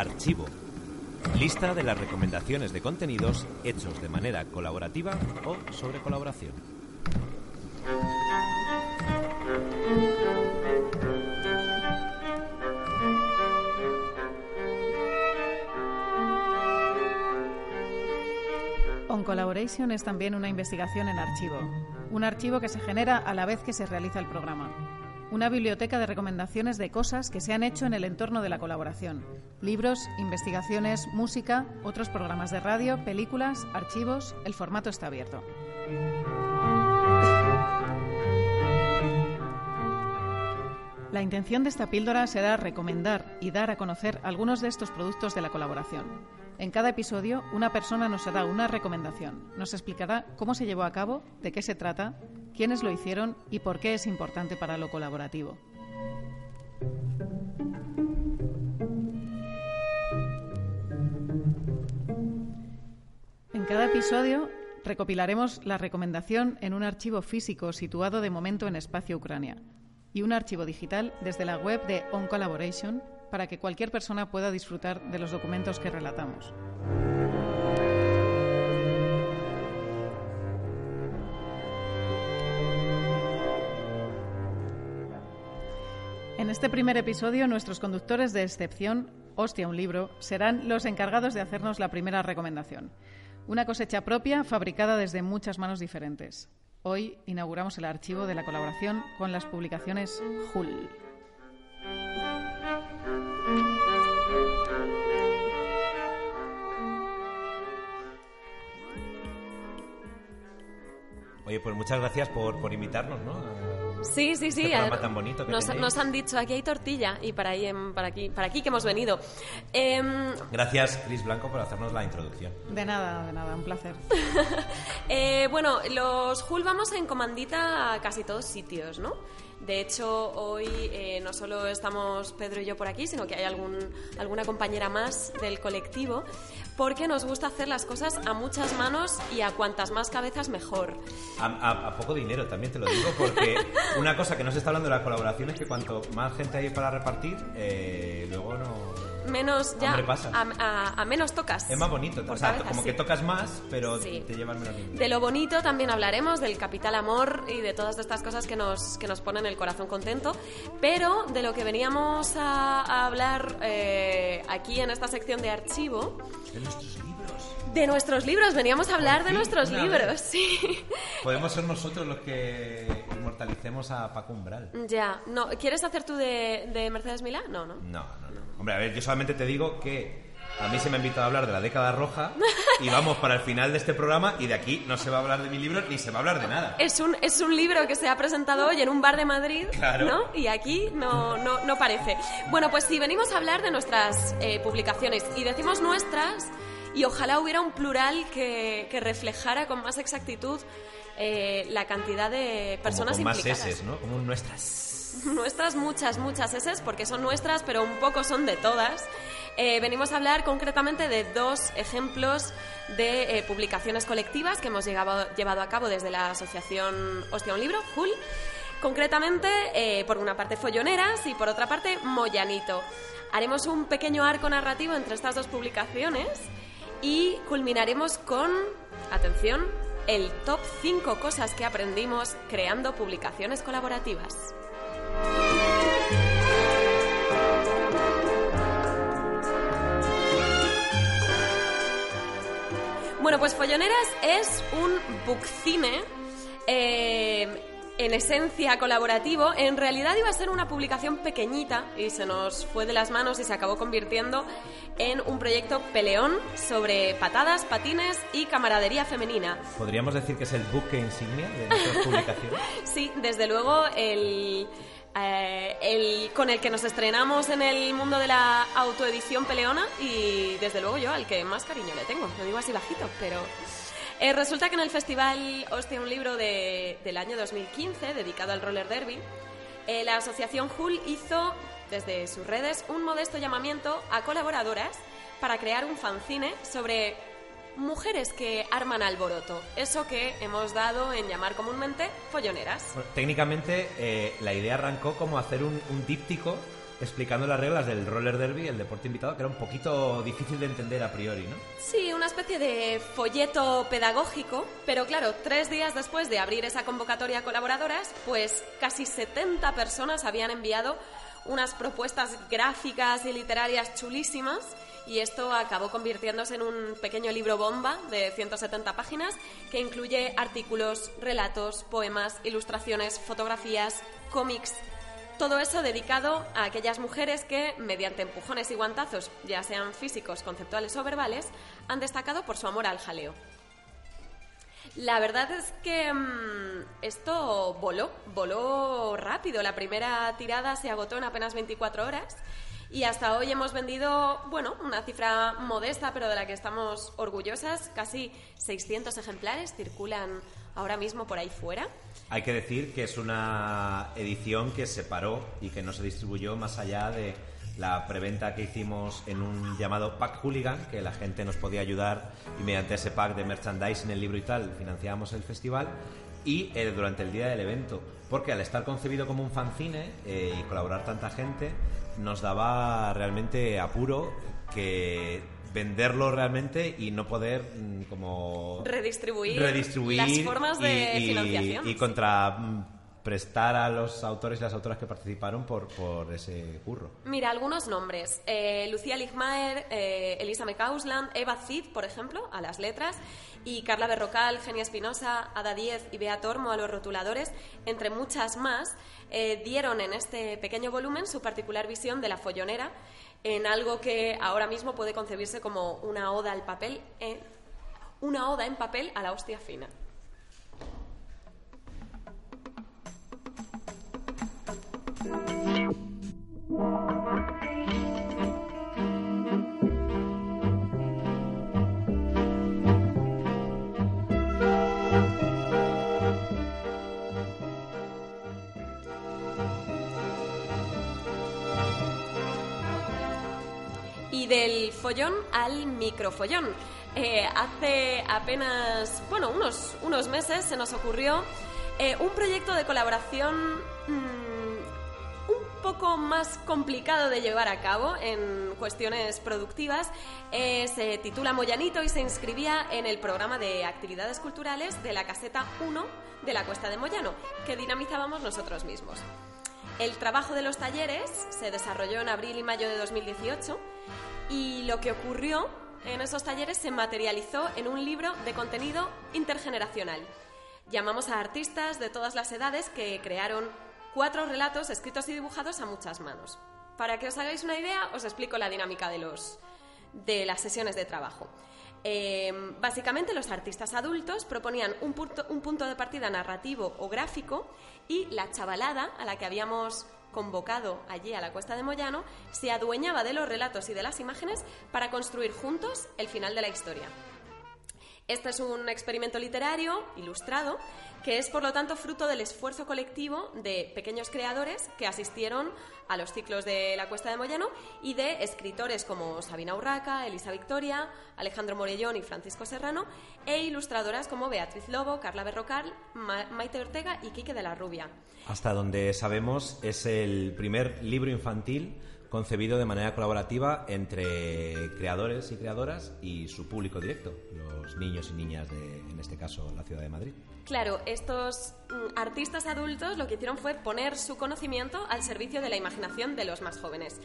Archivo. Lista de las recomendaciones de contenidos hechos de manera colaborativa o sobre colaboración. On Collaboration es también una investigación en archivo, un archivo que se genera a la vez que se realiza el programa. Una biblioteca de recomendaciones de cosas que se han hecho en el entorno de la colaboración. Libros, investigaciones, música, otros programas de radio, películas, archivos. El formato está abierto. La intención de esta píldora será recomendar y dar a conocer algunos de estos productos de la colaboración. En cada episodio, una persona nos hará una recomendación, nos explicará cómo se llevó a cabo, de qué se trata, quiénes lo hicieron y por qué es importante para lo colaborativo. En cada episodio recopilaremos la recomendación en un archivo físico situado de momento en Espacio Ucrania y un archivo digital desde la web de On Collaboration para que cualquier persona pueda disfrutar de los documentos que relatamos. En este primer episodio, nuestros conductores de excepción, Hostia un libro, serán los encargados de hacernos la primera recomendación. Una cosecha propia fabricada desde muchas manos diferentes. Hoy inauguramos el archivo de la colaboración con las publicaciones Hull. Oye, pues muchas gracias por, por invitarnos, ¿no? Sí, sí, sí. Este programa tan bonito que nos, han dicho aquí hay tortilla y para ahí, para aquí, para aquí que hemos venido. Em, Gracias, Chris Blanco, por hacernos la introducción. De nada, de nada, un placer. eh, bueno, los Hull vamos en comandita a casi todos sitios, ¿no? De hecho, hoy eh, no solo estamos Pedro y yo por aquí, sino que hay algún, alguna compañera más del colectivo, porque nos gusta hacer las cosas a muchas manos y a cuantas más cabezas mejor. A, poco dinero, también te lo digo, porque una cosa que no se está hablando de la colaboración es que cuanto más gente hay para repartir, eh, luego no... Menos ya, Hombre, pasa. a, a- a menos tocas. Es más bonito, Por o sea, cabeza, como sí. que tocas más, pero Sí. te llevas menos dinero. De lo bonito también hablaremos, del capital amor y de todas estas cosas que nos, que nos ponen el corazón contento. Pero de lo que veníamos a, a hablar eh, aquí en esta sección de archivo, De nuestros libros. de nuestros libros, veníamos a hablar de nuestros libros, vez. sí. Podemos ser nosotros los que inmortalicemos a Paco Umbral. Ya, no, ¿quieres hacer tú de, de Mercedes Milá? No, no. No, no, no. Hombre, a ver, yo solamente te digo que a mí se me ha invitado a hablar de la década roja y vamos para el final de este programa y de aquí no se va a hablar de mi libro ni se va a hablar de nada. Es un, es un libro que se ha presentado hoy en un bar de Madrid, Claro. ¿no? Y aquí no, no, no parece. Bueno, pues sí, venimos a hablar de nuestras eh, publicaciones y decimos nuestras y ojalá hubiera un plural que, que reflejara con más exactitud eh, la cantidad de Como personas con más implicadas. S, ¿no? Como nuestras. Nuestras muchas, muchas S, porque son nuestras, pero un poco son de todas. Eh, venimos a hablar concretamente de dos ejemplos de eh, publicaciones colectivas que hemos llegado- llevado a cabo desde la asociación Hostia un Libro, HUL. Concretamente, eh, por una parte Folloneras y por otra parte Moyanito. Haremos un pequeño arco narrativo entre estas dos publicaciones y culminaremos con, atención, el top 5 cosas que aprendimos creando publicaciones colaborativas. Bueno, pues Folloneras es un bookcine eh, en esencia colaborativo. En realidad iba a ser una publicación pequeñita y se nos fue de las manos y se acabó convirtiendo en un proyecto peleón sobre patadas, patines y camaradería femenina. ¿Podríamos decir que es el buque insignia de nuestras publicaciones? Sí, desde luego el, eh, el con el que nos estrenamos en el mundo de la autoedición peleona y desde luego yo al que más cariño le tengo. Lo digo así bajito, pero... eh, resulta que en el festival Hostia un libro de- del año 2015 dedicado al roller derby, eh, la asociación Hull hizo desde sus redes un modesto llamamiento a colaboradoras para crear un fanzine sobre mujeres que arman alboroto, eso que hemos dado en llamar comúnmente folloneras. Técnicamente, eh, la idea arrancó como hacer un, un díptico explicando las reglas del roller derby, el deporte invitado, que era un poquito difícil de entender a priori, ¿no? Sí, una especie de folleto pedagógico, pero claro, tres días después de abrir esa convocatoria a colaboradoras, pues casi 70 personas habían enviado unas propuestas gráficas y literarias chulísimas y esto acabó convirtiéndose en un pequeño libro bomba de 170 páginas que incluye artículos, relatos, poemas, ilustraciones, fotografías, cómics, todo eso dedicado a aquellas mujeres que, mediante empujones y guantazos, ya sean físicos, conceptuales o verbales, han destacado por su amor al jaleo. La verdad es que mm, esto voló, voló rápido. La primera tirada se agotó en apenas 24 horas y hasta hoy hemos vendido, bueno, una cifra modesta, pero de la que estamos orgullosas. Casi 600 ejemplares circulan ahora mismo por ahí fuera. Hay que decir que es una edición que se paró y que no se distribuyó más allá de la preventa que hicimos en un llamado Pack Hooligan, que la gente nos podía ayudar y mediante ese pack de merchandising, el libro y tal, financiábamos el festival y eh, durante el día del evento. Porque al estar concebido como un fanzine eh, y colaborar tanta gente, nos daba realmente apuro que venderlo realmente y no poder mm, como redistribuir, redistribuir las formas de y, financiación. y contra mm, prestar a los autores y las autoras que participaron por, por ese curro. Mira, algunos nombres. Eh, Lucía Ligmaer, eh, Elisa McCausland, Eva Cid, por ejemplo, a las letras, y Carla Berrocal, Genia Espinosa, Ada Diez y Bea Tormo a los rotuladores, entre muchas más, eh, dieron en este pequeño volumen su particular visión de la follonera en algo que ahora mismo puede concebirse como una oda al papel, una oda en papel a la hostia fina. Del follón al microfollón. Eh, hace apenas, bueno, unos, unos meses se nos ocurrió eh, un proyecto de colaboración mm, un poco más complicado de llevar a cabo en cuestiones productivas. Eh, se titula Moyanito y se inscribía en el programa de actividades culturales de la caseta 1 de la Cuesta de Moyano, que dinamizábamos nosotros mismos. El trabajo de los talleres se desarrolló en abril y mayo de 2018 y lo que ocurrió en esos talleres se materializó en un libro de contenido intergeneracional. Llamamos a artistas de todas las edades que crearon cuatro relatos escritos y dibujados a muchas manos. Para que os hagáis una idea, os explico la dinámica de, las sesiones de trabajo. Eh, básicamente los artistas adultos proponían un punto, un punto de partida narrativo o gráfico y la chavalada a la que habíamos convocado allí a la Cuesta de Moyano se adueñaba de los relatos y de las imágenes para construir juntos el final de la historia. Este es un experimento literario ilustrado que es, por lo tanto, fruto del esfuerzo colectivo de pequeños creadores que asistieron a los ciclos de la Cuesta de Moyano y de escritores como Sabina Urraca, Elisa Victoria, Alejandro Morellón y Francisco Serrano, e ilustradoras como Beatriz Lobo, Carla Berrocal, Ma Maite Ortega y Quique de la Rubia. Hasta donde sabemos es el primer libro infantil concebido de manera colaborativa entre creadores y creadoras y su público directo, los niños y niñas de, en este caso, la ciudad de Madrid. Claro, estos mm, artistas adultos lo que hicieron fue poner su conocimiento al servicio de la imaginación de los más jóvenes.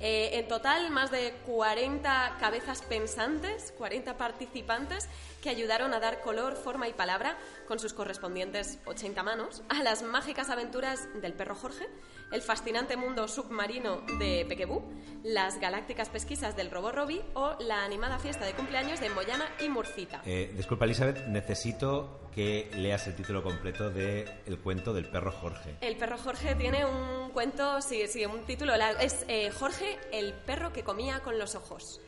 Eh, en total, más de 40 cabezas pensantes, 40 participantes que ayudaron a dar color, forma y palabra con sus correspondientes 80 manos a las mágicas aventuras del perro Jorge, el fascinante mundo submarino de Pequebú, las galácticas pesquisas del Robo Robbie o la animada fiesta de cumpleaños de Moyana y Murcita. Eh, disculpa, Elizabeth, necesito que leas el título completo del el cuento del perro Jorge. El perro Jorge tiene un cuento, sí, sí, un título, es eh, Jorge, el perro que comía con los ojos.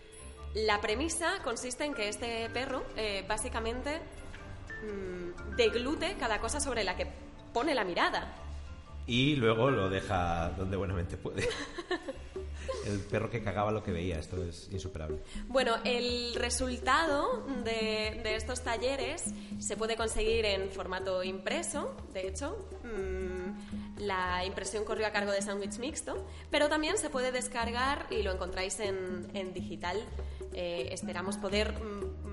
La premisa consiste en que este perro eh, básicamente mmm, deglute cada cosa sobre la que pone la mirada. Y luego lo deja donde buenamente puede. El perro que cagaba lo que veía, esto es insuperable. Bueno, el resultado de, de estos talleres se puede conseguir en formato impreso, de hecho. Mmm, La impresión corrió a cargo de Sandwich Mixto, pero también se puede descargar y lo encontráis en, en digital. Eh, esperamos poder mm,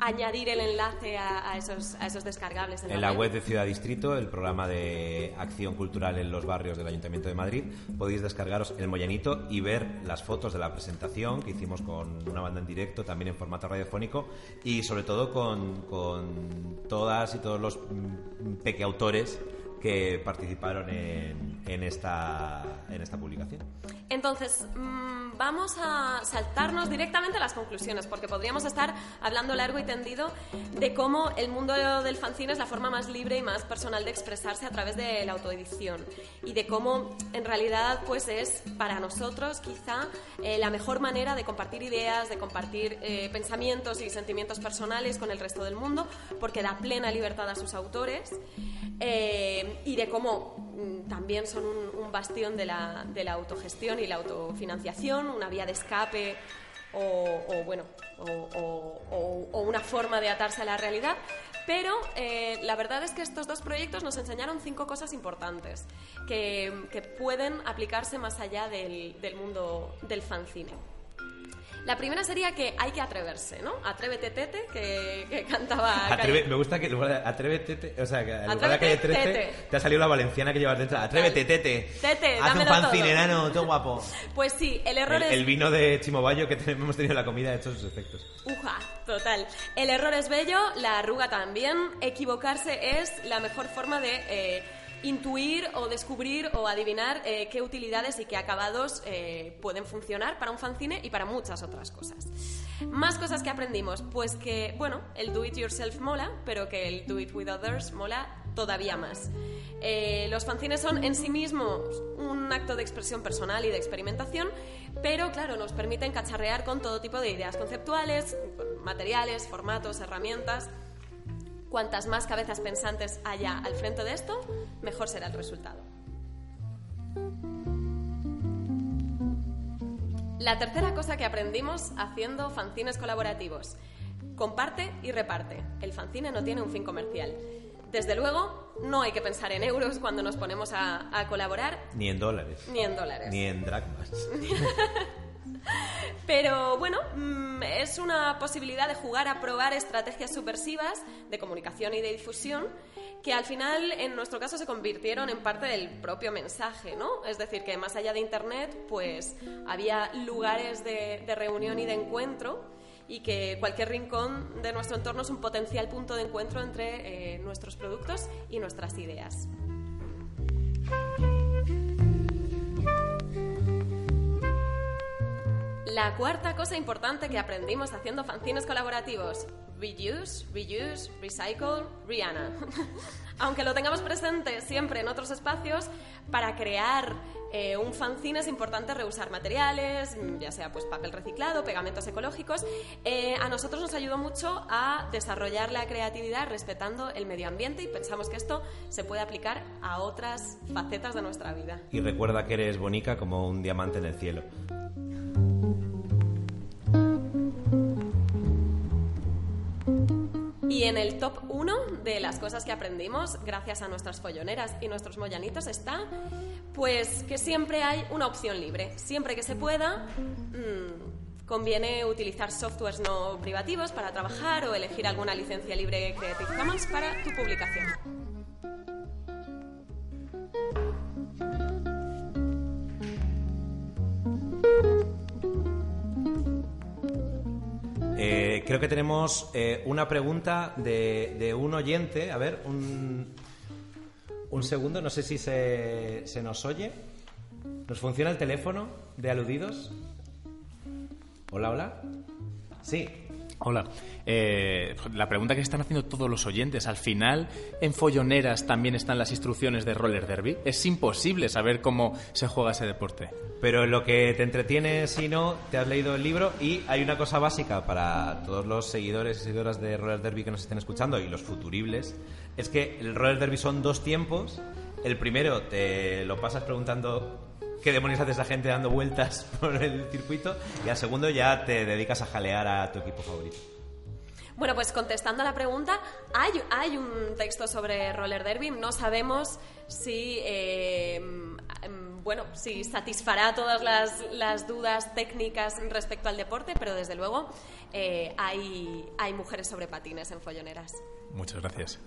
añadir el enlace a, esos, a esos, descargables. En, la web de Ciudad Distrito, el programa de acción cultural en los barrios del Ayuntamiento de Madrid, podéis descargaros el Moyanito y ver las fotos de la presentación que hicimos con una banda en directo, también en formato radiofónico y sobre todo con, con todas y todos los mm, pequeautores que participaron en, en, esta, en esta publicación. Entonces, mm, vamos a saltarnos directamente a las conclusiones, porque podríamos estar hablando largo y tendido de cómo el mundo del fanzine es la forma más libre y más personal de expresarse a través de la autoedición y de cómo en realidad pues es para nosotros quizá eh, la mejor manera de compartir ideas, de compartir eh, pensamientos y sentimientos personales con el resto del mundo, porque da plena libertad a sus autores eh, y de cómo mm, también son un, bastión de la, de la autogestión y la autofinanciación, una vía de escape o, bueno, o, una forma de atarse a la realidad. Pero eh, la verdad es que estos dos proyectos nos enseñaron cinco cosas importantes que, pueden aplicarse más allá del, del mundo del fanzine. La primera sería que hay que atreverse, ¿no? Atrévete Tete, que, cantaba... me gusta que Atrévete Tete, o sea, que en lugar de calle 13 te ha salido la valenciana que llevas dentro. Atrévete Tete. Tete, Haz un pancinerano, todo. guapo. Pues sí, el error es... El vino de Chimobayo que hemos tenido en la comida ha hecho sus efectos. Uja, total. El error es bello, la arruga también. Equivocarse es la mejor forma de... Eh, intuir o descubrir o adivinar eh, qué utilidades y qué acabados eh, pueden funcionar para un fanzine y para muchas otras cosas. Más cosas que aprendimos, pues que, bueno, el do it yourself mola, pero que el do it with others mola todavía más. Eh, los fanzines son en sí mismos un acto de expresión personal y de experimentación, pero claro, nos permiten cacharrear con todo tipo de ideas conceptuales, materiales, formatos, herramientas. Cuantas más cabezas pensantes haya al frente de esto, mejor será el resultado. La tercera cosa que aprendimos haciendo fanzines colaborativos. Comparte y reparte. El fanzine no tiene un fin comercial. Desde luego, no hay que pensar en euros cuando nos ponemos a, a colaborar. Ni en dólares. Ni en dólares. Ni en dracmas. Pero bueno, mm, es una posibilidad de jugar a probar estrategias subversivas de comunicación y de difusión que al final, en nuestro caso, se convirtieron en parte del propio mensaje, ¿no? Es decir, que más allá de Internet, pues había lugares de, reunión y de encuentro y que cualquier rincón de nuestro entorno es un potencial punto de encuentro entre eh, nuestros productos y nuestras ideas. La cuarta cosa importante que aprendimos haciendo fanzines colaborativos, reuse, reuse, recycle, Rihanna. Aunque lo tengamos presente siempre en otros espacios, para crear eh, un fanzine es importante reusar materiales, ya sea pues papel reciclado, pegamentos ecológicos. Eh, a nosotros nos ayudó mucho a desarrollar la creatividad respetando el medio ambiente y pensamos que esto se puede aplicar a otras facetas de nuestra vida. Y recuerda que eres bonica como un diamante en el cielo. Y en el top 1 de las cosas que aprendimos gracias a nuestras folloneras y nuestros moyanitos está pues que siempre hay una opción libre. Siempre que se pueda, mmm, conviene utilizar softwares no privativos para trabajar o elegir alguna licencia libre Creative Commons para tu publicación. Creo que tenemos eh, una pregunta de, un oyente. A ver, un, un segundo, no sé si se, se nos oye. ¿Nos funciona el teléfono de aludidos? Hola, hola. Sí, Hola. Eh, la pregunta que están haciendo todos los oyentes, al final en Folloneras también están las instrucciones de roller derby. Es imposible saber cómo se juega ese deporte. Pero lo que te entretiene, si no, te has leído el libro y hay una cosa básica para todos los seguidores y seguidoras de roller derby que nos estén escuchando y los futuribles, es que el roller derby son dos tiempos. El primero te lo pasas preguntando qué demonios hace esa gente dando vueltas por el circuito y al segundo ya te dedicas a jalear a tu equipo favorito. Bueno, pues contestando a la pregunta, hay, hay un texto sobre roller derby. No sabemos si, eh, mm, bueno, si satisfará todas las, las, dudas técnicas respecto al deporte, pero desde luego eh, hay, hay mujeres sobre patines en folloneras. Muchas gracias.